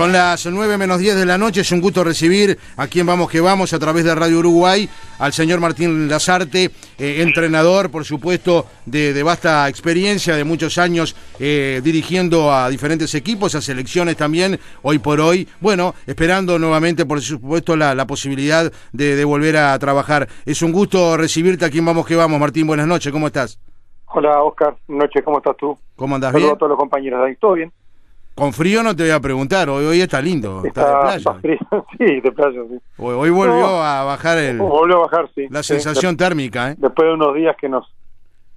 Son las 9 menos 10 de la noche. Es un gusto recibir a quien vamos que vamos a través de Radio Uruguay al señor Martín Lazarte, eh, entrenador, por supuesto, de, vasta experiencia, de muchos años eh, dirigiendo a diferentes equipos, a selecciones también, hoy por hoy. Bueno, esperando nuevamente, por supuesto, la, posibilidad de, de, volver a trabajar. Es un gusto recibirte a quien vamos que vamos. Martín, buenas noches, ¿cómo estás? Hola, Oscar. Buenas noches, ¿cómo estás tú? ¿Cómo andas bien? a todos los compañeros. ¿Todo bien? Con frío no te voy a preguntar, hoy, hoy está lindo, está, de playa. Frío. Sí, de playa, sí. Hoy, volvió a bajar el... Volvió a bajar, sí. La sensación térmica, ¿eh? Después de unos días que nos,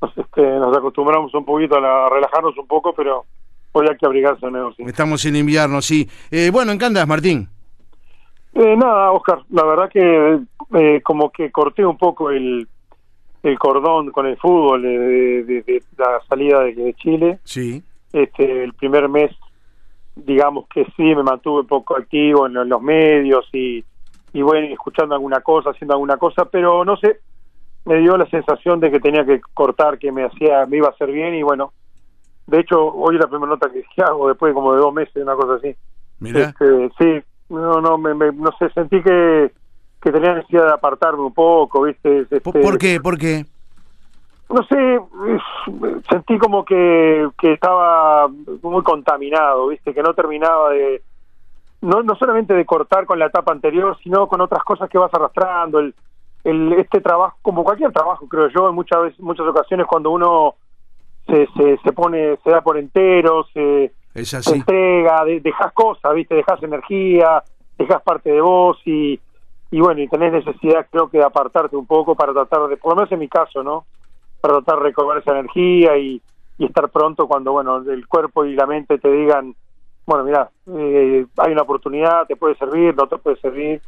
nos, este, nos acostumbramos un poquito a, relajarnos un poco, pero hoy hay que abrigarse de nuevo, sí. Estamos en invierno, sí. Eh, bueno, ¿en qué andas, Martín? Eh, nada, Oscar, la verdad que eh, como que corté un poco el, el cordón con el fútbol de, de, la salida de, Chile. Sí. Este, el primer mes digamos que sí, me mantuve un poco activo en, los medios y, y bueno, escuchando alguna cosa, haciendo alguna cosa, pero no sé, me dio la sensación de que tenía que cortar, que me hacía, me iba a hacer bien y bueno, de hecho hoy es la primera nota que hago después de como de dos meses, una cosa así. Mira. Este, sí, no, no, me, no sé, sentí que, que tenía necesidad de apartarme un poco, ¿viste? Este, ¿Por qué? ¿Por qué? No sé, sentí como que, que estaba muy contaminado, ¿viste? Que no terminaba de, no, no solamente de cortar con la etapa anterior, sino con otras cosas que vas arrastrando, el, el este trabajo, como cualquier trabajo, creo yo, en muchas veces, muchas ocasiones cuando uno se, se, se pone, se da por entero, se, entrega, dejas cosas, ¿viste? Dejas energía, dejas parte de vos y, y bueno, y tenés necesidad creo que de apartarte un poco para tratar de, por lo menos en mi caso, ¿no? Para tratar de recobrar esa energía y, estar pronto cuando bueno el cuerpo y la mente te digan bueno mira eh, hay una oportunidad te puede servir no te puede servir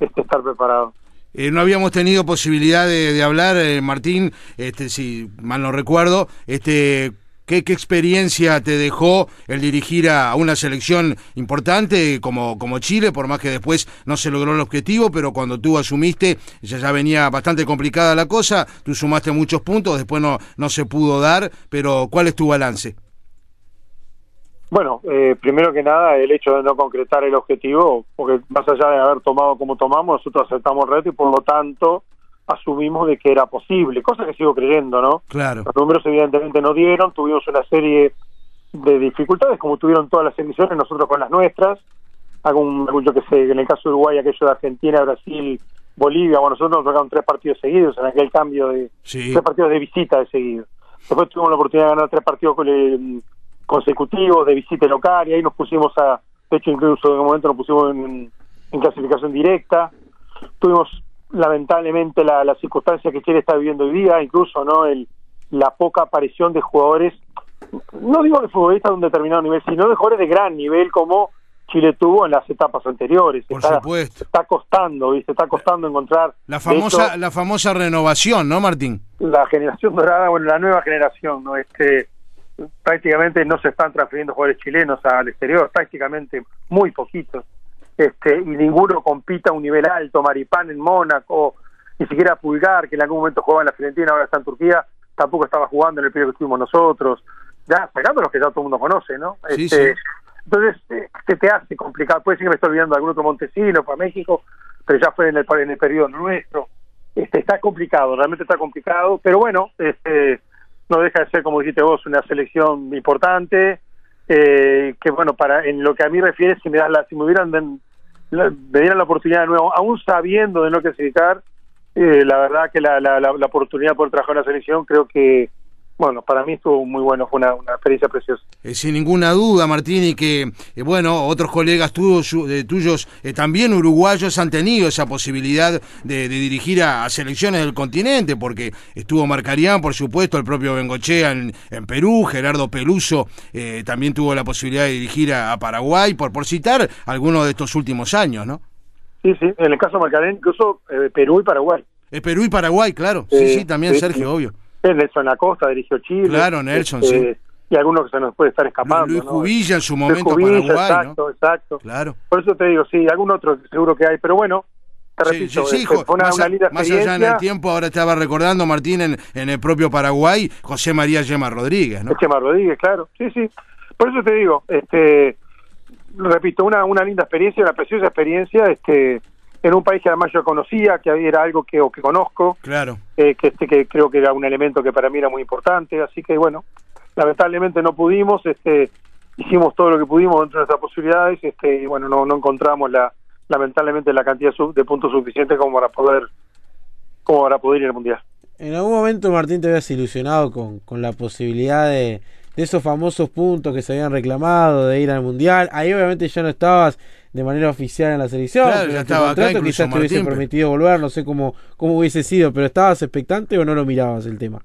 este estar preparado eh, no habíamos tenido posibilidad de, hablar, eh, Martín, este, si mal no recuerdo, este, ¿Qué, experiencia te dejó el dirigir a, una selección importante como, como Chile, por más que después no se logró el objetivo, pero cuando tú asumiste ya, ya venía bastante complicada la cosa, tú sumaste muchos puntos, después no, no se pudo dar, pero ¿cuál es tu balance? Bueno, eh, primero que nada, el hecho de no concretar el objetivo, porque más allá de haber tomado como tomamos, nosotros aceptamos reto y por lo tanto asumimos de que era posible, cosa que sigo creyendo, ¿no? Claro. Los números evidentemente no dieron, tuvimos una serie de dificultades como tuvieron todas las emisiones, nosotros con las nuestras, algún, yo que sé, en el caso de Uruguay, aquello de Argentina, Brasil, Bolivia, bueno, nosotros nos tocaron tres partidos seguidos en aquel cambio de tres partidos de visita de seguido. Después tuvimos la oportunidad de ganar tres partidos consecutivos de visita local y ahí nos pusimos a, de hecho incluso en un momento nos pusimos en, en clasificación directa. Tuvimos lamentablemente la, la circunstancia que Chile está viviendo hoy día, incluso no el la poca aparición de jugadores, no digo de futbolistas de un determinado nivel, sino de jugadores de gran nivel como Chile tuvo en las etapas anteriores. Por está, supuesto. Está costando, ¿viste? Está costando encontrar... La famosa la famosa renovación, ¿no, Martín? La generación dorada, bueno, la nueva generación, ¿no? Este, prácticamente no se están transfiriendo jugadores chilenos al exterior, prácticamente muy poquitos este, y ninguno compita a un nivel alto, Maripán en Mónaco, ni siquiera Pulgar, que en algún momento jugaba en la Fiorentina, ahora está en Turquía, tampoco estaba jugando en el periodo que estuvimos nosotros, ya sacando los que ya todo el mundo conoce, ¿no? este, Entonces, este te hace complicado, puede ser que me estoy olvidando de algún otro Montesino para México, pero ya fue en el, en el periodo nuestro, este, está complicado, realmente está complicado, pero bueno, este, no deja de ser, como dijiste vos, una selección importante, eh, que bueno, para en lo que a mí refiere, si me, das la, si me hubieran me dieran la oportunidad de nuevo, aún sabiendo de no clasificar, eh, la verdad que la, la, la, oportunidad por trabajar en la selección creo que bueno, para mí estuvo muy bueno, fue una, experiencia preciosa. Eh, sin ninguna duda, Martín, y que, eh, bueno, otros colegas tuyos, eh, tuyos también uruguayos han tenido esa posibilidad de, dirigir a, selecciones del continente, porque estuvo Marcarián, por supuesto, el propio Bengochea en, Perú, Gerardo Peluso también tuvo la posibilidad de dirigir a, Paraguay, por, por citar algunos de estos últimos años, ¿no? Sí, sí, en el caso de Marcarián, incluso Perú y Paraguay. Perú y Paraguay, claro, sí, sí, también Sergio, obvio. Nelson Acosta dirigió Chile. Claro, Nelson, sí. Este, y algunos que se nos puede estar escapando. Luis Jubilla en su momento Paraguay, exacto, exacto. Claro. Por eso te digo, sí, algún otro seguro que hay, pero bueno, te repito, sí, este, una, más, linda más allá en el tiempo, ahora estaba recordando, Martín, en, en el propio Paraguay, José María Yema Rodríguez, ¿no? Yema Rodríguez, claro, sí, sí. Por eso te digo, este repito, una, una linda experiencia, una preciosa experiencia, este en un país que además yo conocía, que era algo que, o que conozco, claro. Eh, que, este, que creo que era un elemento que para mí era muy importante, así que bueno, lamentablemente no pudimos, este, hicimos todo lo que pudimos dentro de nuestras posibilidades, este, y bueno, no, no encontramos la, lamentablemente la cantidad de puntos suficientes como para poder, como para poder ir al mundial. En algún momento Martín te habías ilusionado con, con la posibilidad de, de esos famosos puntos que se habían reclamado de ir al mundial. Ahí obviamente ya no estabas de manera oficial en la selección. Claro, ya estaba acá, quizás te hubiese permitido volver, no sé cómo, cómo hubiese sido, pero ¿estabas expectante o no lo mirabas el tema?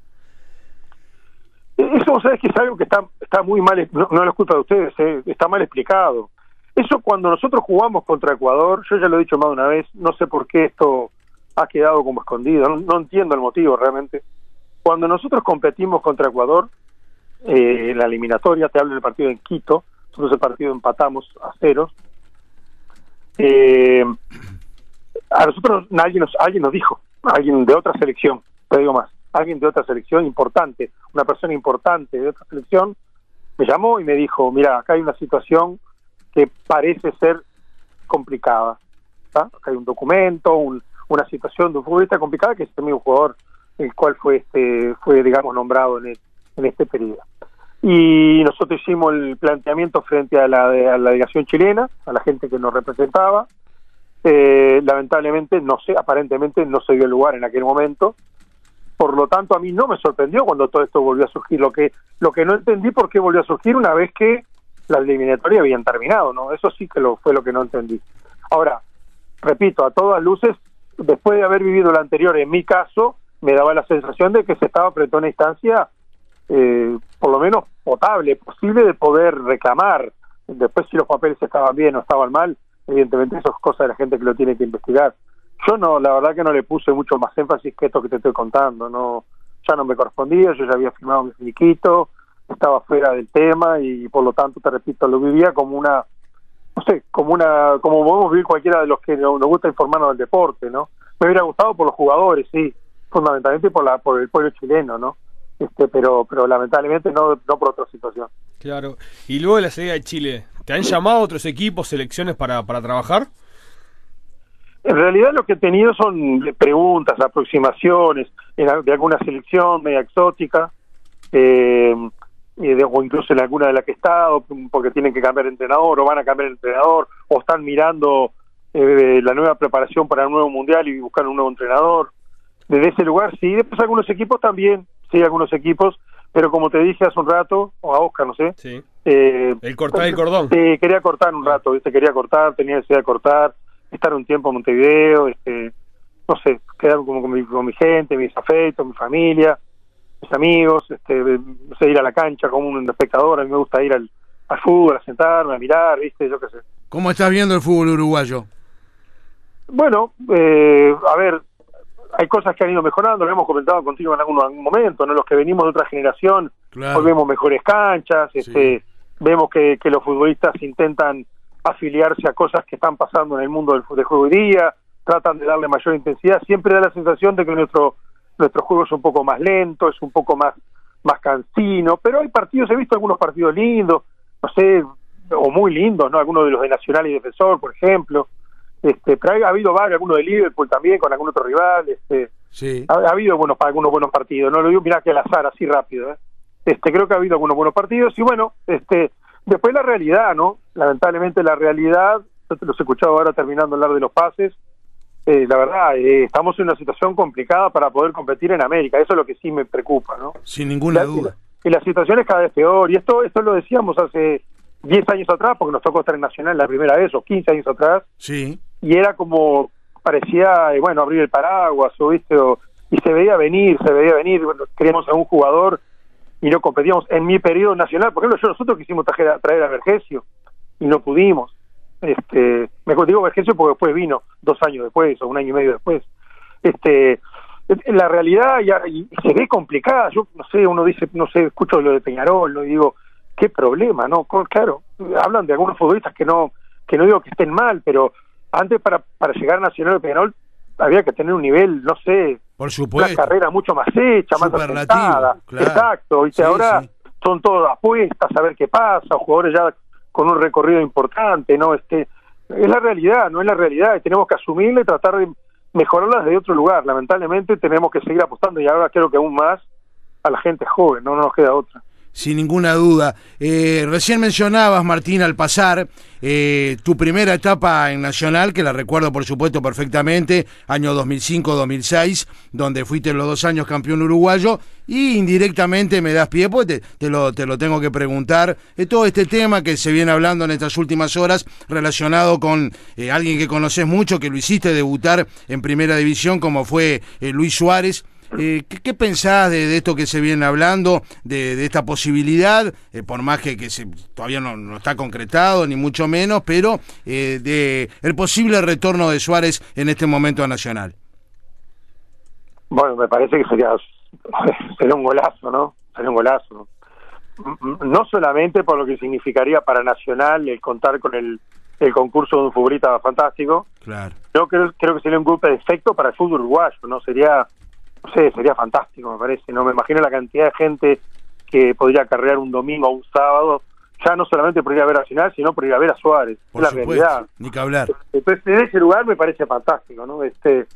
Eso, sabes que es algo que está, está muy mal, no, no es culpa de ustedes, eh, está mal explicado. Eso cuando nosotros jugamos contra Ecuador, yo ya lo he dicho más de una vez, no sé por qué esto ha quedado como escondido, no, entiendo el motivo realmente. Cuando nosotros competimos contra Ecuador, eh, en la eliminatoria, te hablo del partido en Quito, nosotros el partido empatamos a ceros, eh, a nosotros alguien nos, alguien nos dijo, alguien de otra selección, te digo más, alguien de otra selección importante, una persona importante de otra selección, me llamó y me dijo, mira, acá hay una situación que parece ser complicada. Acá hay un documento, una situación de un futbolista complicada que es el mismo jugador el cual fue este fue digamos nombrado en, en este periodo y nosotros hicimos el planteamiento frente a la, a la delegación chilena, a la gente que nos representaba. Eh, lamentablemente, no sé, aparentemente no se dio lugar en aquel momento. Por lo tanto, a mí no me sorprendió cuando todo esto volvió a surgir. Lo que, lo que no entendí por qué volvió a surgir una vez que las eliminatorias habían terminado, ¿no? Eso sí que lo, fue lo que no entendí. Ahora, repito, a todas luces, después de haber vivido lo anterior, en mi caso, me daba la sensación de que se estaba frente a una instancia eh, por lo menos potable, posible de poder reclamar. Después si los papeles estaban bien o estaban mal, evidentemente eso es cosa de la gente que lo tiene que investigar. Yo no, la verdad que no le puse mucho más énfasis que esto que te estoy contando, no, ya no me correspondía, yo ya había firmado mi finiquito, estaba fuera del tema y por lo tanto, te repito, lo vivía como una, no sé, como una, como podemos vivir cualquiera de los que nos gusta informarnos del deporte, ¿no? Me hubiera gustado por los jugadores, sí, fundamentalmente por la, por el pueblo chileno, ¿no? Este, pero pero lamentablemente no, no por otra situación. Claro. Y luego de la salida de Chile, ¿te han llamado otros equipos, selecciones para, para trabajar? En realidad lo que he tenido son preguntas, aproximaciones de alguna selección media exótica, eh, o incluso en alguna de las que he estado, porque tienen que cambiar de entrenador o van a cambiar de entrenador, o están mirando eh, la nueva preparación para el nuevo mundial y buscar un nuevo entrenador. Desde ese lugar sí, después algunos equipos también sí, algunos equipos, pero como te dije hace un rato, o a Oscar, no sé. Sí. Eh, el cortar el cordón. Sí, quería cortar un rato, ¿viste? Quería cortar, tenía necesidad de cortar, estar un tiempo en Montevideo, este, no sé, quedar como con mi, con mi gente, mis afectos, mi familia, mis amigos, este, no sé, ir a la cancha como un espectador, a mí me gusta ir al, al fútbol, a sentarme, a mirar, ¿viste? Yo qué sé. ¿Cómo estás viendo el fútbol uruguayo? Bueno, eh, a ver, hay cosas que han ido mejorando, lo hemos comentado contigo en algún, algún momento, ¿no? Los que venimos de otra generación, hoy vemos mejores canchas, este, vemos que, que los futbolistas intentan afiliarse a cosas que están pasando en el mundo del, juego hoy día, tratan de darle mayor intensidad, siempre da la sensación de que nuestro nuestro juego es un poco más lento, es un poco más más cansino, pero hay partidos, he visto algunos partidos lindos, no sé, o muy lindos, ¿no? Algunos de los de Nacional y Defensor, por ejemplo, este, pero ha, habido varios, algunos de Liverpool también, con algún otro rival. Este, sí. ha, habido buenos, algunos buenos partidos. No lo digo, mira que al azar, así rápido. ¿eh? Este, creo que ha habido algunos buenos partidos. Y bueno, este, después la realidad, ¿no? Lamentablemente la realidad, yo te los he escuchado ahora terminando hablar de los pases. Eh, la verdad, eh, estamos en una situación complicada para poder competir en América. Eso es lo que sí me preocupa, ¿no? Sin ninguna duda. Y la, situación es cada vez peor. Y esto, esto lo decíamos hace 10 años atrás, porque nos tocó estar en Nacional la primera vez, o 15 años atrás. Sí y era como parecía eh, bueno abrir el paraguas o viste y se veía venir se veía venir bueno, queríamos a un jugador y no competíamos. En mi periodo nacional por ejemplo yo nosotros quisimos traer, traer a Vergesio y no pudimos. Este me digo Vergesio porque después vino dos años después o un año y medio después. Este la realidad ya se ve complicada. Yo no sé uno dice no sé escucho lo de Peñarol lo digo qué problema no claro hablan de algunos futbolistas que no que no digo que estén mal pero antes para, para llegar a Nacional de Peñarol había que tener un nivel, no sé, por supuesto, una carrera mucho más hecha, más asentada. Exacto, y ahora son todas apuestas, a ver qué pasa, jugadores ya con un recorrido importante, ¿no? Este, es la realidad, no es la realidad, y tenemos que asumirla y tratar de mejorarlas de otro lugar. Lamentablemente tenemos que seguir apostando y ahora creo que aún más a la gente joven, no, no nos queda otra sin ninguna duda. Eh, recién mencionabas, Martín, al pasar, eh, tu primera etapa en Nacional, que la recuerdo por supuesto perfectamente, año 2005-2006, donde fuiste los dos años campeón uruguayo, y indirectamente me das pie, pues te, lo, te lo tengo que preguntar, de todo este tema que se viene hablando en estas últimas horas, relacionado con eh, alguien que conoces mucho, que lo hiciste debutar en primera división, como fue Luis Suárez. Eh, ¿qué, pensás de, esto que se viene hablando, de, esta posibilidad, eh, por más que, que se, todavía no, está concretado, ni mucho menos, pero eh, de el posible retorno de Suárez en este momento a Nacional? Bueno, me parece que sería, sería un golazo, ¿no? Sería un golazo. No solamente por lo que significaría para Nacional el contar con el, el concurso de un futbolista fantástico. Claro. Yo creo, creo que sería un golpe de efecto para el fútbol uruguayo, ¿no? Sería no sé, sería fantástico, me parece. No me imagino la cantidad de gente que podría carrear un domingo o un sábado, ya no solamente por ir a ver a Final, sino por ir a ver a Suárez. es la realidad. Ni que hablar. Entonces, en ese lugar me parece fantástico, ¿no? Este,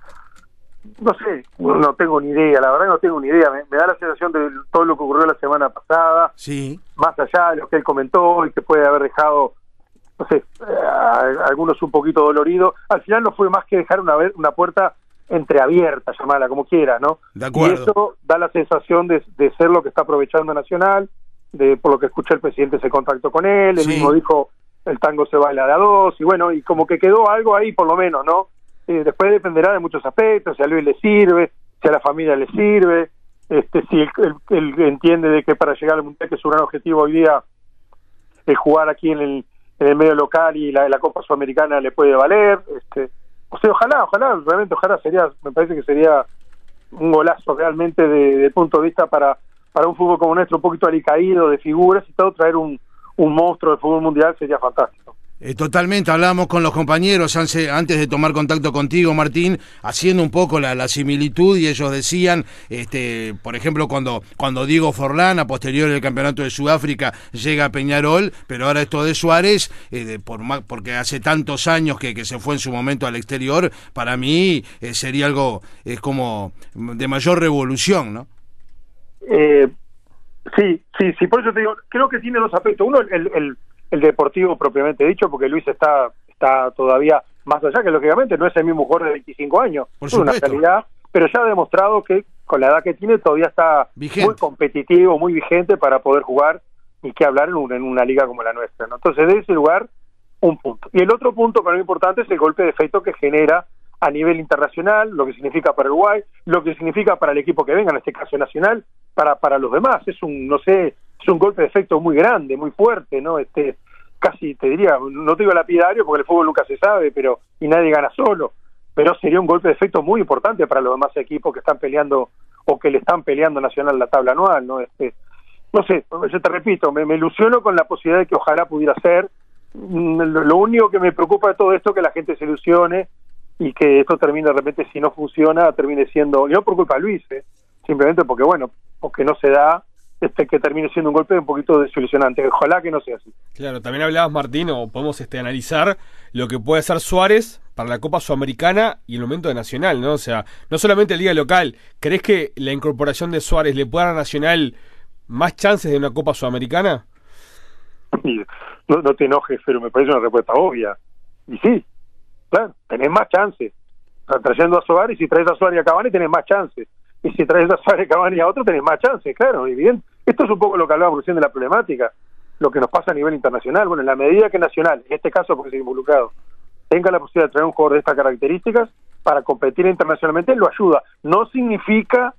no sé, no tengo ni idea, la verdad no tengo ni idea. Me, da la sensación de todo lo que ocurrió la semana pasada, sí. más allá de lo que él comentó y que puede haber dejado, no sé, algunos un poquito doloridos. Al final no fue más que dejar una, una puerta entreabierta, llamarla como quiera, ¿no? De acuerdo. Y eso da la sensación de, ser lo que está aprovechando Nacional, de por lo que escuché el presidente se contactó con él, él mismo dijo el tango se baila de a dos, y bueno, y como que quedó algo ahí por lo menos, ¿no? Eh, después dependerá de muchos aspectos, si a Luis le sirve, si a la familia le sirve, este si él, entiende de que para llegar al Mundial, que su gran objetivo hoy día es jugar aquí en el, en el medio local y la, la Copa Sudamericana le puede valer, este o sea, ojalá, ojalá, realmente ojalá sería, me parece que sería un golazo realmente de, punto de vista para, para un fútbol como nuestro, un poquito alicaído de figuras y todo, traer un, un monstruo del fútbol mundial sería fantástico. Eh, totalmente, hablábamos con los compañeros antes de tomar contacto contigo, Martín, haciendo un poco la, similitud y ellos decían, este, por ejemplo, cuando, cuando Diego Forlán, a posterior del Campeonato de Sudáfrica, llega a Peñarol, pero ahora esto de Suárez, eh, por, porque hace tantos años que, se fue en su momento al exterior, para mí eh, sería algo, es como de mayor revolución, ¿no? sí, sí, sí, por eso te digo, creo que tiene dos aspectos. Uno, el deportivo propiamente dicho, porque Luis está, está todavía más allá, que lógicamente no es el mismo jugador de 25 años, es una calidad, pero ya ha demostrado que con la edad que tiene todavía está muy competitivo, muy vigente para poder jugar y que hablar en una, en una liga como la nuestra. ¿no? Entonces, de ese lugar, un punto. Y el otro punto para mí importante es el golpe de efecto que genera a nivel internacional, lo que significa para Uruguay, lo que significa para el equipo que venga, en este caso nacional, para, para los demás. Es un, no sé, es un golpe de efecto muy grande, muy fuerte, ¿no? Este, casi te diría, no te digo lapidario porque el fútbol nunca se sabe, pero y nadie gana solo, pero sería un golpe de efecto muy importante para los demás equipos que están peleando o que le están peleando Nacional la tabla anual, ¿no? Este, no sé, yo te repito, me, ilusiono con la posibilidad de que ojalá pudiera ser. Mm, lo único que me preocupa de todo esto es que la gente se ilusione y que esto termine de repente, si no funciona, termine siendo, y no por culpa Luis, ¿eh? simplemente porque, bueno, porque no se da este, que termine siendo un golpe un poquito desilusionante. Ojalá que no sea así. Claro, también hablabas, Martín, o podemos este, analizar lo que puede hacer Suárez para la Copa Sudamericana y el momento de Nacional, ¿no? O sea, no solamente el día local. ¿Crees que la incorporación de Suárez le puede dar a Nacional más chances de una Copa Sudamericana? No, no te enojes, pero me parece una respuesta obvia. Y sí, claro, tenés más chances. Trayendo a Suárez, y si traes a Suárez y a Cavani, tenés más chances y si traes a Suárez, Cavani a otro, tenés más chances, claro, evidente. Esto es un poco lo que hablábamos recién de la problemática, lo que nos pasa a nivel internacional. Bueno, en la medida que Nacional, en este caso porque se involucrado, tenga la posibilidad de traer un jugador de estas características para competir internacionalmente, lo ayuda. No significa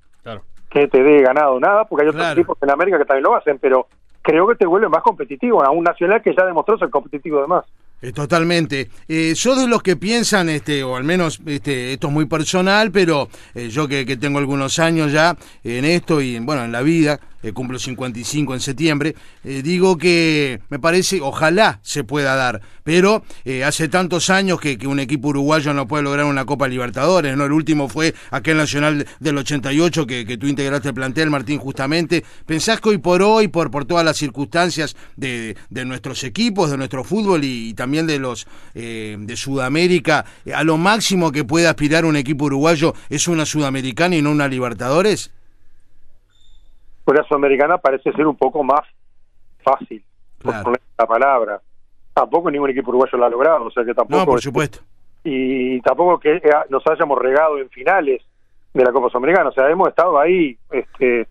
que te dé ganado nada, porque hay otros equipos en América que también lo hacen, pero creo que te vuelve más competitivo a un Nacional que ya demostró ser competitivo además. Eh, totalmente. Eh, yo de los que piensan, este, o al menos este, esto es muy personal, pero eh, yo que, tengo algunos años ya en esto y bueno, en la vida, eh, cumplo 55 en septiembre, eh, digo que me parece, ojalá se pueda dar, pero eh, hace tantos años que, un equipo uruguayo no puede lograr una Copa Libertadores, ¿no? El último fue aquel Nacional del 88 que, que tú integraste el plantel, Martín, justamente. ¿Pensás que hoy por hoy, por, todas las circunstancias de, nuestros equipos, de nuestro fútbol y también de los de Sudamérica, a lo máximo que puede aspirar un equipo uruguayo es una Sudamericana y no una Libertadores? La Sudamericana parece ser un poco más fácil, claro. por poner la palabra. Tampoco ningún equipo uruguayo lo ha logrado, o sea que tampoco. No, por supuesto. Y tampoco que eh, nos hayamos regado en finales de la Copa Sudamericana, o sea, hemos estado ahí. este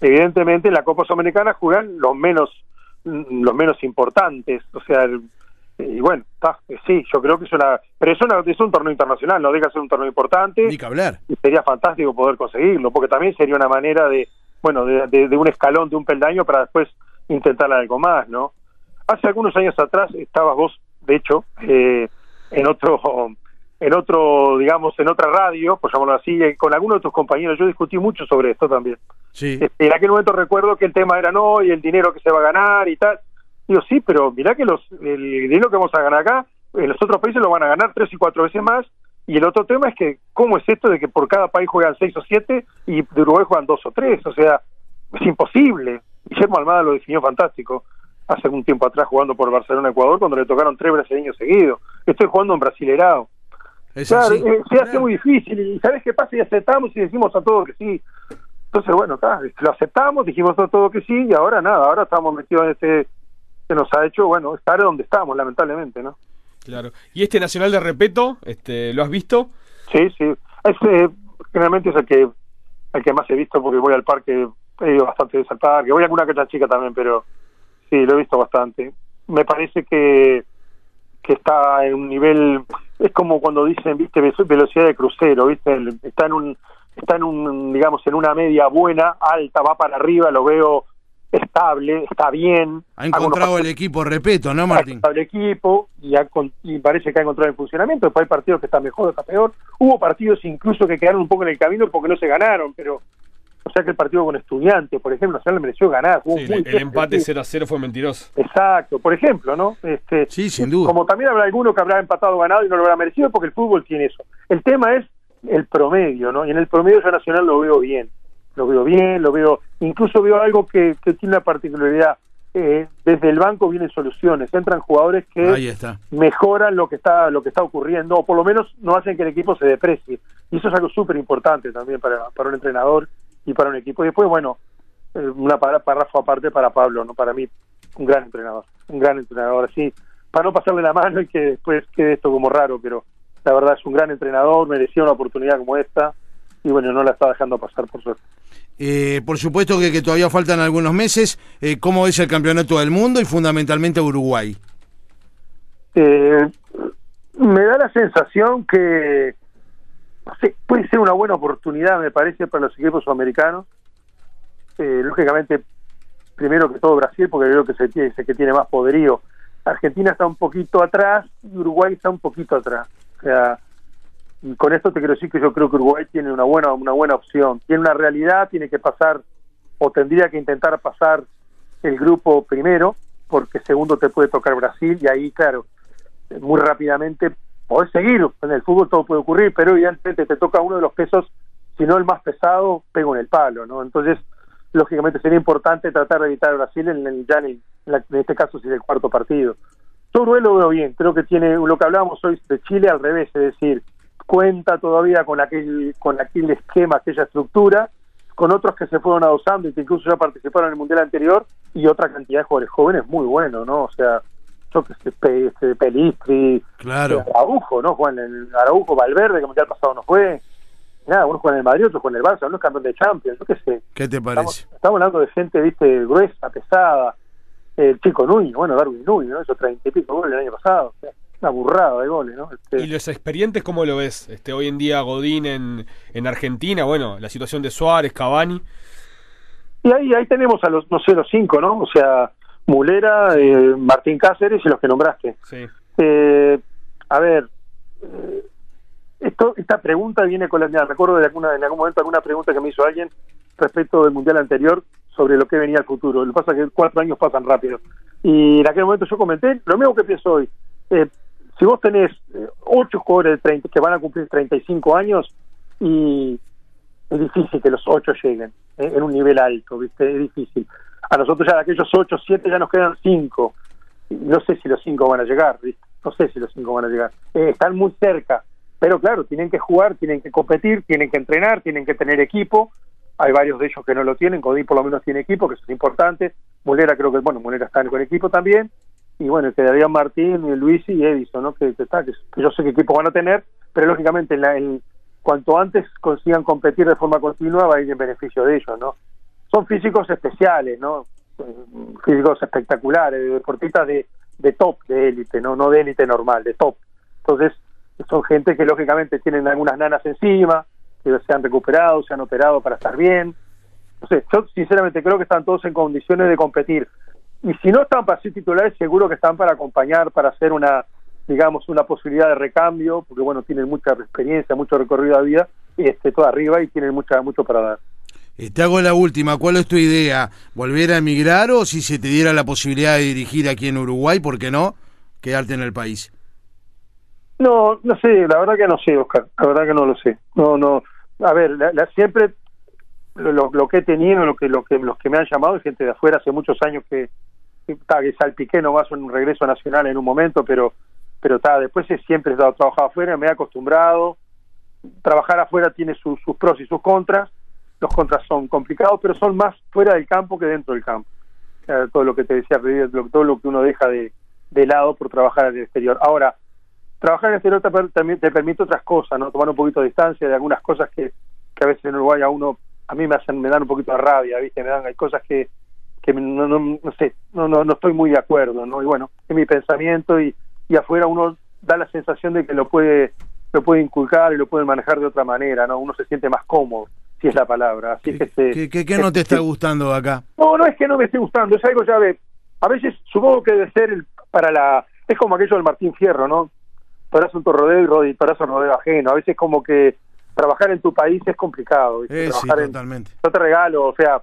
Evidentemente, en la Copa Sudamericana juegan los menos los menos importantes, o sea, el, y bueno, está, sí, yo creo que es una, pero es, una, es un torneo internacional, no deja de ser un torneo importante. Ni que hablar. Y sería fantástico poder conseguirlo, porque también sería una manera de, bueno, de, de, de un escalón, de un peldaño para después intentar algo más, ¿no? Hace algunos años atrás estabas vos, de hecho, eh, en otro, en otro, digamos, en otra radio, por llamarlo así, con algunos de tus compañeros, yo discutí mucho sobre esto también. Sí. Este, en aquel momento recuerdo que el tema era no, y el dinero que se va a ganar y tal. Digo, sí, pero mirá que los, el dinero que vamos a ganar acá, en los otros países lo van a ganar tres y cuatro veces más. Y el otro tema es que, ¿cómo es esto de que por cada país juegan seis o siete y de Uruguay juegan dos o tres? O sea, es imposible. Guillermo Almada lo definió fantástico hace un tiempo atrás jugando por Barcelona, Ecuador, cuando le tocaron tres brasileños seguidos. Estoy jugando en Brasilerado. Es claro, así. eh, se hace muy difícil. ¿Y sabes qué pasa? Y aceptamos y decimos a todos que sí. Entonces, bueno, acá lo aceptamos, dijimos a todos que sí, y ahora nada, ahora estamos metidos en este que nos ha hecho, bueno, estar donde estamos, lamentablemente, ¿no? Claro. ¿Y este Nacional de Repeto, este, lo has visto? Sí, sí. Ese generalmente es el que, el que más he visto porque voy al parque, he ido bastante al parque, voy a alguna que otra chica también, pero sí, lo he visto bastante. Me parece que, que está en un nivel, es como cuando dicen, viste, velocidad de crucero, viste, está en un, está en un, digamos, en una media buena, alta, va para arriba, lo veo estable, está bien. Ha encontrado el equipo, repito, ¿no, Martín? Ha el equipo y, ha, y, parece que ha encontrado el funcionamiento. Después hay partidos que están mejor, está peor. Hubo partidos incluso que quedaron un poco en el camino porque no se ganaron, pero. O sea que el partido con Estudiantes, por ejemplo, Nacional mereció ganar. Sí, el, el empate 0 a 0 fue mentiroso. Exacto, por ejemplo, ¿no? Este, sí, sin duda. Como también habrá alguno que habrá empatado ganado y no lo habrá merecido porque el fútbol tiene eso. El tema es el promedio, ¿no? Y en el promedio yo Nacional lo veo bien lo veo bien, lo veo, incluso veo algo que, que tiene una particularidad. Eh, desde el banco vienen soluciones, entran jugadores que mejoran lo que está lo que está ocurriendo o por lo menos no hacen que el equipo se deprecie y eso es algo súper importante también para, para un entrenador y para un equipo y después bueno eh, una párrafo aparte para Pablo no para mí un gran entrenador un gran entrenador así para no pasarle la mano y que después quede esto como raro pero la verdad es un gran entrenador merecía una oportunidad como esta y bueno, no la está dejando pasar por suerte. Eh, por supuesto que, todavía faltan algunos meses. Eh, ¿Cómo es el campeonato del mundo y fundamentalmente Uruguay? Eh, me da la sensación que puede ser una buena oportunidad, me parece, para los equipos sudamericanos. Eh, lógicamente, primero que todo Brasil, porque creo que se tiene, que tiene más poderío. Argentina está un poquito atrás y Uruguay está un poquito atrás. O sea, y con esto te quiero decir que yo creo que Uruguay tiene una buena una buena opción. Tiene una realidad tiene que pasar o tendría que intentar pasar el grupo primero porque segundo te puede tocar Brasil y ahí claro muy rápidamente podés seguir. En el fútbol todo puede ocurrir pero evidentemente te toca uno de los pesos si no el más pesado pego en el palo no entonces lógicamente sería importante tratar de evitar a Brasil en el ya en, el, en este caso si es el cuarto partido. Yo Uruguay lo veo bien creo que tiene lo que hablábamos hoy de Chile al revés es decir cuenta todavía con aquel con aquel esquema, aquella estructura, con otros que se fueron adosando y que incluso ya participaron en el mundial anterior y otra cantidad de jugadores jóvenes muy buenos, ¿no? O sea, yo que sé, Pe, este, Pelistri, claro. Araujo, ¿no? Juan el Araujo, Valverde, que el mundial pasado no fue. Nada, uno juega en el Madrid, otro juega en el Barça, uno es campeón de Champions, yo qué sé. ¿Qué te parece? Estamos, estamos hablando de gente, viste, gruesa, pesada. El chico Núñez, bueno, Darwin Núñez, ¿no? Hizo treinta y pico goles el año pasado. O sea, una burrada de goles, ¿no? Este... ¿Y los experientes cómo lo ves? Este, hoy en día Godín en, en Argentina, bueno, la situación de Suárez, Cavani. Y ahí, ahí tenemos a los, no sé, los cinco, ¿no? O sea, Mulera, eh, Martín Cáceres y los que nombraste. Sí. Eh, a ver, eh, esto, esta pregunta viene con la... Me acuerdo de alguna, en algún momento alguna pregunta que me hizo alguien respecto del Mundial anterior sobre lo que venía el futuro. Lo que pasa es que cuatro años pasan rápido. Y en aquel momento yo comenté lo mismo que pienso hoy. Eh, si vos tenés eh, ocho jugadores de 30, que van a cumplir 35 años y es difícil que los ocho lleguen eh, en un nivel alto, ¿viste? Es difícil. A nosotros ya de aquellos ocho, siete ya nos quedan cinco. No sé si los cinco van a llegar, ¿viste? No sé si los cinco van a llegar. Eh, están muy cerca, pero claro, tienen que jugar, tienen que competir, tienen que entrenar, tienen que tener equipo. Hay varios de ellos que no lo tienen, Godín por lo menos tiene equipo, que eso es importante. Mulera creo que, bueno, Mulera está con equipo también. Y bueno, quedaría Martín, Luis y Edison, ¿no? Que, está, que, yo sé qué equipo van a tener, pero lógicamente cuanto antes consigan competir de forma continua va a ir en beneficio de ellos, ¿no? Son físicos especiales, ¿no? Físicos espectaculares, deportistas de, de top, de élite, ¿no? No de élite normal, de top. Entonces, son gente que lógicamente tienen algunas nanas encima, que se han recuperado, se han operado para estar bien. No sé, yo sinceramente creo que están todos en condiciones de competir. Y si no están para ser titulares, seguro que están para acompañar, para hacer una digamos, una posibilidad de recambio, porque bueno, tienen mucha experiencia, mucho recorrido de vida, y este, todo arriba y tienen mucha, mucho para dar. Eh, te hago la última, ¿cuál es tu idea? ¿Volver a emigrar o si se te diera la posibilidad de dirigir aquí en Uruguay, por qué no? Quedarte en el país. No, no sé, la verdad que no sé, Oscar, la verdad que no lo sé. No, no, a ver, la, siempre lo, lo, que he tenido, lo que, lo que, los que me han llamado es gente de afuera, hace muchos años que, que, que salpiqué nomás un regreso nacional en un momento, pero pero está, después siempre he trabajado afuera, me he acostumbrado. Trabajar afuera tiene sus pros y sus contras. Los contras son complicados, pero son más fuera del campo que dentro del campo. todo lo que te decía, todo lo que uno deja de, de lado por trabajar en el exterior. Ahora, trabajar en el exterior también te permite otras cosas, ¿no? Tomar un poquito de distancia de algunas cosas que, que a veces en Uruguay a uno, a mí me hacen, me dan un poquito de rabia, ¿viste? Me dan, hay cosas que, que no, no, no sé, no, no, no estoy muy de acuerdo, ¿no? Y bueno, es mi pensamiento y, y afuera uno da la sensación de que lo puede lo puede inculcar y lo puede manejar de otra manera, ¿no? Uno se siente más cómodo, si es la palabra. Así ¿Qué, que ¿qué, qué, no te está gustando acá? No, no es que no me esté gustando, es algo ya de... A veces supongo que debe ser el, para la... Es como aquello del Martín Fierro, ¿no? Parazo un rodeo y parazo un rodeo ajeno. A veces como que trabajar en tu país es complicado. Eh, sí, totalmente. yo te regalo, o sea,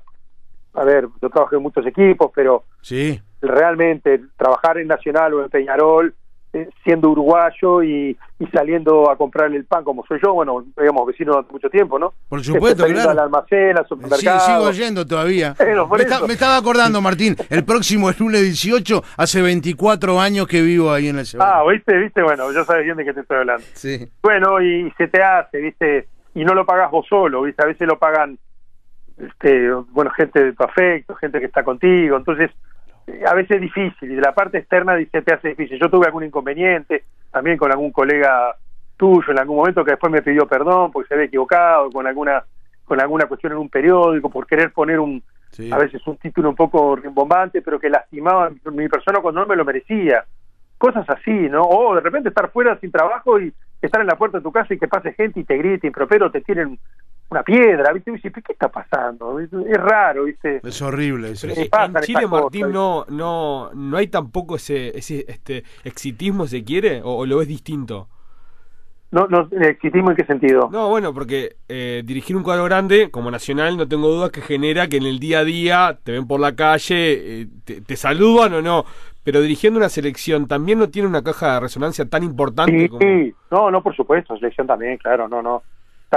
a ver, yo trabajé en muchos equipos, pero sí. realmente trabajar en Nacional o en Peñarol eh, siendo uruguayo y, saliendo a comprar el pan como soy yo, bueno, digamos vecinos durante mucho tiempo, ¿no? Por supuesto, claro. al almacén, al supermercado. Sí, sigo yendo todavía. me, estaba acordando, Martín, el próximo es lunes 18, hace 24 años que vivo ahí en el Ah, ¿viste? ¿Viste? Bueno, ya sabes bien de qué te estoy hablando. Sí. Bueno, y se te hace, ¿viste? Y no lo pagas vos solo, ¿viste? A veces lo pagan, este, bueno, gente de tu afecto, gente que está contigo, entonces a veces es difícil. Y de la parte externa dice te hace difícil. Yo tuve algún inconveniente también con algún colega tuyo en algún momento que después me pidió perdón porque se había equivocado con alguna con alguna cuestión en un periódico por querer poner un a veces un título un poco rimbombante pero que lastimaba a mi persona cuando no me lo merecía. Cosas así no o de repente estar fuera sin trabajo y estar en la puerta de tu casa y que pase gente y te grite impropero te tienen una piedra, ¿viste? Y ¿qué está pasando? Es raro, ¿viste? Es horrible eso. en Chile, Martín, no, no, no hay tampoco ese, ese este exitismo, se quiere, o, lo ves distinto. No, no, ¿exitismo en qué sentido? No, bueno, porque eh, dirigir un cuadro grande como Nacional, no tengo dudas que genera que en el día a día te ven por la calle, eh, te, saludan o no, pero dirigiendo una selección también no tiene una caja de resonancia tan importante como... Sí, no, no, por supuesto, selección también, claro, no, no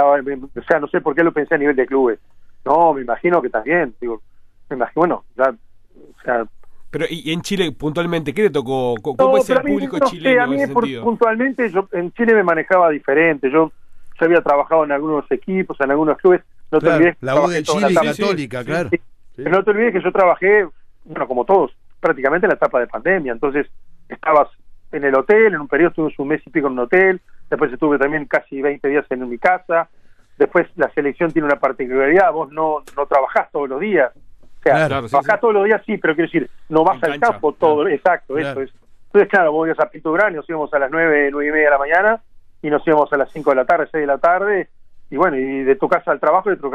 o sea, no sé por qué lo pensé a nivel de clubes. No, me imagino que también, digo, me imagino, bueno, o sea... Pero y en Chile puntualmente, ¿qué le tocó? ¿Cómo es el público chileno? a mí puntualmente yo en Chile me manejaba diferente. Yo, yo había trabajado en algunos equipos, en algunos clubes. No te olvides la U de Chile Católica, claro. Pero no te olvides que yo trabajé, bueno, como todos, prácticamente en la etapa de pandemia. Entonces, estabas en el hotel, en un periodo estuve un mes y pico en un hotel, después estuve también casi 20 días en mi casa, después la selección tiene una particularidad, vos no, no trabajás todos los días, o sea, trabajás todos los días sí, pero quiero decir, no vas al campo todo, exacto, eso es. Entonces, claro, vos ibas a Pinturán y nos íbamos a las 9, 9 y media de la mañana y nos íbamos a las 5 de la tarde, 6 de la tarde, y bueno, y de tu casa al trabajo y de tu,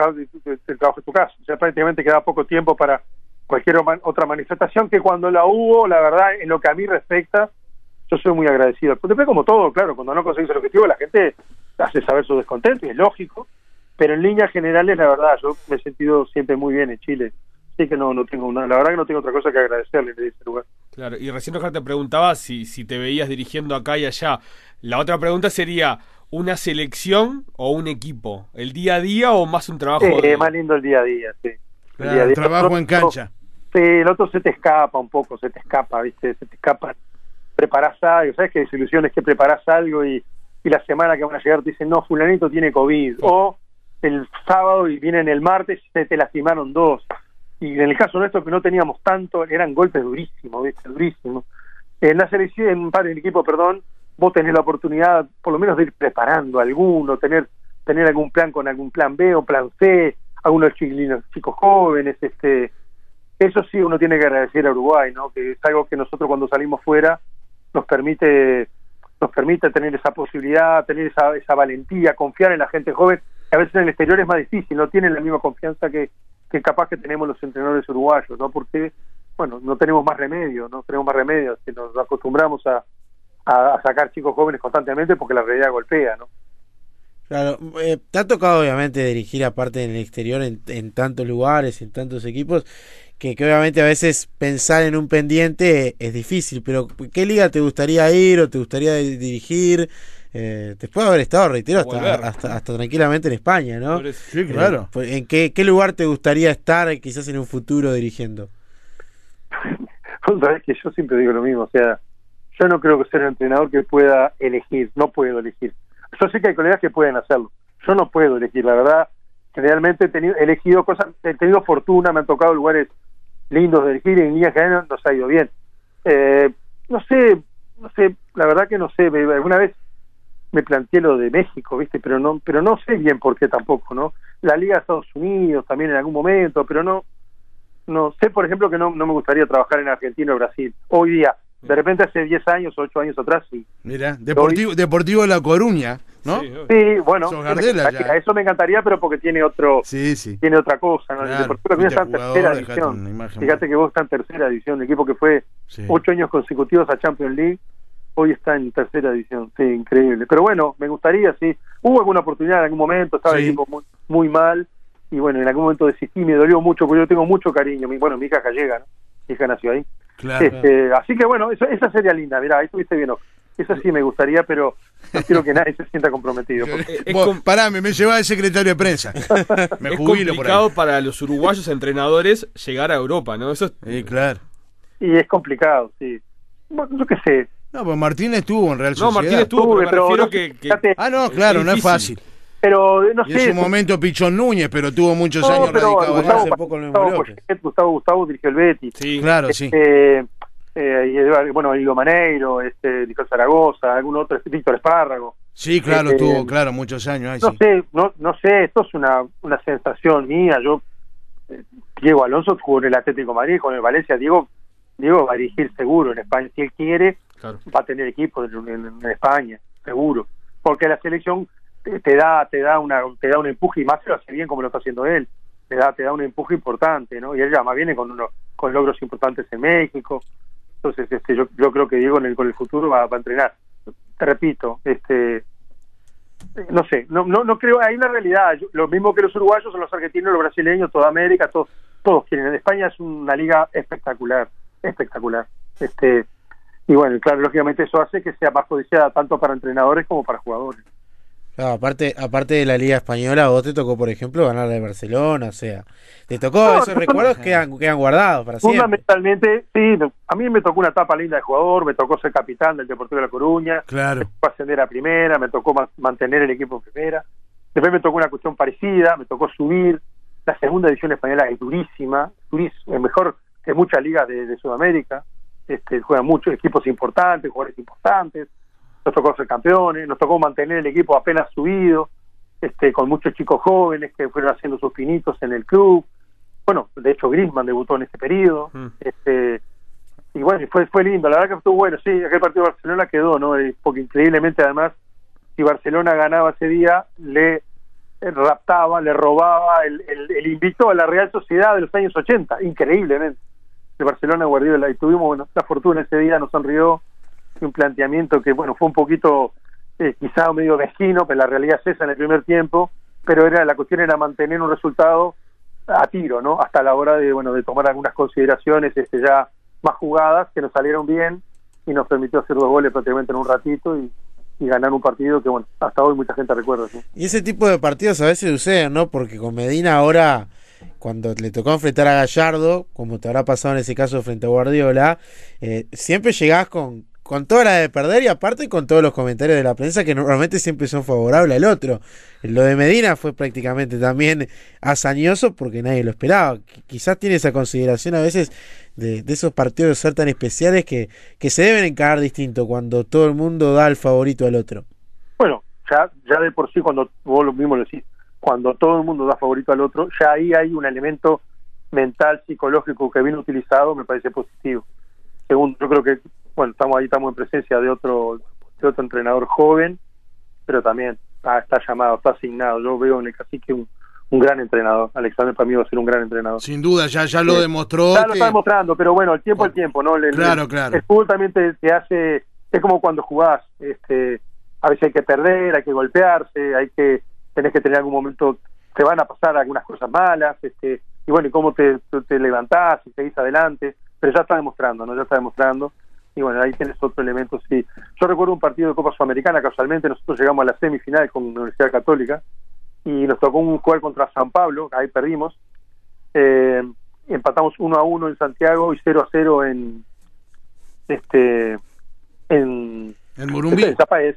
del trabajo a tu casa. O sea, prácticamente queda poco tiempo para cualquier otra manifestación que cuando la hubo, la verdad, en lo que a mí respecta, yo soy muy agradecido. Después, como todo, claro, cuando no conseguís el objetivo, la gente hace saber su descontento y es lógico, pero en líneas generales, la verdad, yo me he sentido siempre muy bien en Chile. Así que no, no tengo una, la verdad que no tengo otra cosa que agradecerle de ese lugar. Claro, y recién Oscar te preguntaba si, si te veías dirigiendo acá y allá. La otra pregunta sería, ¿una selección o un equipo? ¿El día a día o más un trabajo? Eh, de- Más lindo el día a día, sí. El día a día. trabajo Otro- en cancha. Sí, el otro se te escapa un poco, se te escapa, ¿viste? Se te escapa. Preparás algo, ¿sabes qué desilusión es que preparás algo y, y la semana que van a llegar te dicen, no, fulanito tiene COVID? O el sábado y vienen el martes y se te lastimaron dos. Y en el caso nuestro que no teníamos tanto, eran golpes durísimos, ¿viste? Durísimos. En la selección, en el equipo, perdón, vos tenés la oportunidad por lo menos de ir preparando alguno, tener tener algún plan con algún plan B o plan C, algunos chiquilinos, chicos jóvenes, este eso sí uno tiene que agradecer a Uruguay, ¿no? Que es algo que nosotros cuando salimos fuera nos permite nos permite tener esa posibilidad, tener esa, esa valentía, confiar en la gente joven. que A veces en el exterior es más difícil, no tienen la misma confianza que, que capaz que tenemos los entrenadores uruguayos, ¿no? Porque, bueno, no tenemos más remedio, no tenemos más remedio, que nos acostumbramos a, a, a sacar chicos jóvenes constantemente porque la realidad golpea, ¿no? Claro, eh, te ha tocado obviamente dirigir aparte en el exterior en, en tantos lugares, en tantos equipos, que, que obviamente a veces pensar en un pendiente es difícil, pero ¿qué liga te gustaría ir o te gustaría di- dirigir? Eh, después de haber estado, reitero, hasta, hasta, hasta tranquilamente en España, ¿no? Sí, claro. Eh, pues, ¿En qué, qué lugar te gustaría estar quizás en un futuro dirigiendo? Vos sabés que yo siempre digo lo mismo, o sea, yo no creo que sea un entrenador que pueda elegir, no puedo elegir. Yo sé que hay colegas que pueden hacerlo, yo no puedo elegir, la verdad, generalmente he, tenido, he elegido cosas, he tenido fortuna, me han tocado lugares lindos de elegir y en línea general nos ha ido bien. Eh, no sé, no sé, la verdad que no sé, alguna vez me planteé lo de México, ¿viste? Pero no pero no sé bien por qué tampoco, ¿no? La Liga de Estados Unidos también en algún momento, pero no no sé, por ejemplo, que no, no me gustaría trabajar en Argentina o Brasil. Hoy día, de repente hace 10 años, 8 años atrás, sí. Mira, Deportivo, Deportivo La Coruña, ¿no? Sí, bueno, Sos eso me, encantaría, ya. eso me encantaría, pero porque tiene otro Sí, sí. tiene otra cosa, ¿no? El Claro, Deportivo está en tercera división. Fíjate que vos está en tercera división, el equipo que fue Sí. ocho años consecutivos a Champions League, hoy está en tercera división, sí, increíble. Pero bueno, me gustaría, sí. Hubo alguna oportunidad en algún momento, estaba el equipo muy, muy mal, y bueno, en algún momento desistí, me dolió mucho, porque yo tengo mucho cariño. Mi, bueno, mi hija gallega, ¿no? Mi hija nació ahí. Claro. Este, así que bueno, eso, esa sería linda, mirá, ahí estuviste bien. Esa sí me gustaría, pero no quiero que nadie se sienta comprometido. porque- Eh, es Vos, me, llevaba el secretario de prensa. Me es jubilo por complicado ahí. para los uruguayos entrenadores llegar a Europa, ¿no? Eso es- Sí, claro. Y es complicado, sí. Bueno, yo qué sé. No, pues Martín estuvo en Real No, Sociedad. Martín estuvo, pero Estuve, me pero refiero no- que, Ah, no, claro, Es no es fácil. Pero no Y sé. en su momento Pichón Núñez, pero tuvo muchos no, años pero radicado Gustavo- allá. hace poco lo Gustavo. Poyet, Gustavo Gustavo dirigió el Betis. sí. Claro, sí. Eh, eh, bueno, Hilo Maneiro, este, Nicolás Zaragoza, algún otro, este, Víctor Espárrago. Sí, claro, eh, estuvo, claro, muchos años. ahí, No sí. sé, no, no sé, esto es una, una sensación mía. Yo, eh, Diego Alonso jugó en el Atlético de Madrid, con el Valencia. Diego, Diego va a dirigir seguro en España. Si él quiere, Claro. va a tener equipo en, en- en España, seguro. Porque la selección te, da te da una te da un empuje y más se lo hace bien como lo está haciendo él. Te da te da un empuje importante, ¿no? Y él más viene con uno, con logros importantes en México. Entonces, este yo yo creo que Diego el con el futuro va, a entrenar. Te repito, este no sé, no no no creo, hay una realidad, lo mismo que los uruguayos, son los argentinos, los brasileños, toda América, todos todos quieren. En España es una liga espectacular, espectacular. Este y bueno, claro, lógicamente eso hace que sea más codiciada tanto para entrenadores como para jugadores. Claro, aparte, aparte de la Liga Española, vos te tocó, por ejemplo, ganar la de Barcelona, o sea, te tocó, No, esos no, recuerdos no. quedan, quedan guardados para siempre. Fundamentalmente, sí, a mí me tocó una etapa linda de jugador, me tocó ser capitán del Deportivo de La Coruña, Claro. me tocó ascender a primera, me tocó ma- mantener el equipo en primera. Después me tocó una cuestión parecida, me tocó subir. La segunda división española es durísima, durísima, es mejor que muchas ligas de, de Sudamérica. Este, juegan muchos equipos importantes, jugadores importantes. Nos tocó ser campeones, nos tocó mantener el equipo apenas subido, este, con muchos chicos jóvenes que fueron haciendo sus pinitos en el club. Bueno, de hecho Griezmann debutó en ese periodo. Mm. Este, y bueno, fue, fue lindo, la verdad que estuvo bueno, sí, aquel partido de Barcelona quedó, ¿no? Eh, Porque increíblemente además, si Barcelona ganaba ese día, le eh, raptaba, le robaba el, el, el invicto a la Real Sociedad de los años 80, increíblemente. El Barcelona Guardiola, y tuvimos, bueno, la fortuna ese día nos sonrió, un planteamiento que, bueno, fue un poquito, eh, quizá medio vecino, pero la realidad es esa en el primer tiempo, pero era la cuestión era mantener un resultado a tiro, ¿no? Hasta la hora de, bueno, de tomar algunas consideraciones este, ya más jugadas que nos salieron bien y nos permitió hacer dos goles prácticamente en un ratito y, ganar un partido que, bueno, hasta hoy mucha gente recuerda. Y ese tipo de partidos a veces suceden, ¿no? Porque con Medina ahora, cuando le tocó enfrentar a Gallardo, como te habrá pasado en ese caso frente a Guardiola, eh, siempre llegás con, con toda la de perder y aparte con todos los comentarios de la prensa que normalmente siempre son favorables al otro. Lo de Medina fue prácticamente también hazañoso porque nadie lo esperaba. Quizás tiene esa consideración a veces de, de esos partidos ser tan especiales que, que se deben encarar distinto cuando todo el mundo da el favorito al otro. Bueno, ya, ya de por sí cuando vos lo mismo lo decís, cuando todo el mundo da favorito al otro, ya ahí hay un elemento mental, psicológico que bien utilizado, me parece positivo. Segundo, yo creo que bueno, estamos ahí, estamos en presencia de otro, de otro entrenador joven, pero también está, está llamado, está asignado. Yo veo en el cacique un, un gran entrenador. Alexander para mí va a ser un gran entrenador. Sin duda, ya, ya lo demostró. Ya lo está demostrando, pero bueno, el tiempo al tiempo, ¿no? El, claro, el, claro. El fútbol también te, te, hace, es como cuando jugás, este, a veces hay que perder, hay que golpearse, hay que, tenés que tener algún momento, te van a pasar algunas cosas malas, este, y bueno, y cómo te, te levantás y seguís adelante, pero ya está demostrando, ¿no? Ya está demostrando y bueno, ahí tienes otro elemento, sí. Yo recuerdo un partido de Copa Sudamericana, casualmente nosotros llegamos a la semifinal con la Universidad Católica y nos tocó un jugar contra San Pablo, ahí perdimos, eh, empatamos 1 a 1 en Santiago y 0 a 0 en este en el Morumbí.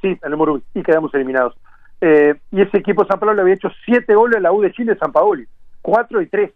Sí, en el Morumbí, y quedamos eliminados. Eh, y ese equipo de San Pablo le había hecho 7 goles en la U de Chile San Paoli, 4 y 3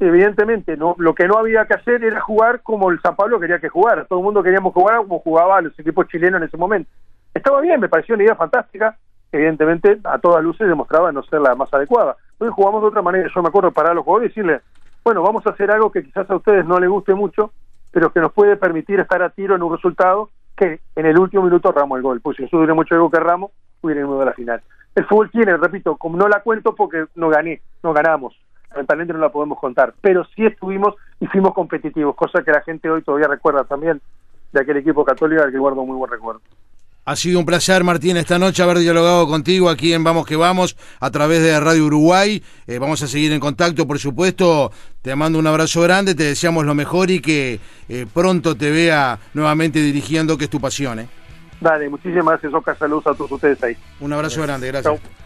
evidentemente no lo que no había que hacer era jugar como el San Pablo quería que jugara. Todo el mundo queríamos jugar como jugaba los equipos chilenos en ese momento. Estaba bien me pareció una idea fantástica. Evidentemente a todas luces demostraba no ser la más adecuada. Entonces jugamos de otra manera. Yo me acuerdo parar a los jugadores y decirles bueno vamos a hacer algo que quizás a ustedes no les guste mucho pero que nos puede permitir estar a tiro en un resultado que en el último minuto ramos el gol. Pues si hubiera mucho algo que ramos hubiéramos a la final el fútbol tiene repito como no la cuento porque no gané no ganamos lamentablemente no la podemos contar, pero sí estuvimos y fuimos competitivos, cosa que la gente hoy todavía recuerda también de aquel equipo católico al que guardo muy buen recuerdo. Ha sido un placer, Martín, esta noche haber dialogado contigo aquí en Vamos que Vamos a través de Radio Uruguay. Eh, vamos a seguir en contacto, por supuesto. Te mando un abrazo grande, te deseamos lo mejor y que eh, pronto te vea nuevamente dirigiendo, que es tu pasión. ¿eh? Dale, muchísimas gracias, Oscar. Saludos a todos ustedes ahí. Un abrazo gracias. grande, gracias. Chau.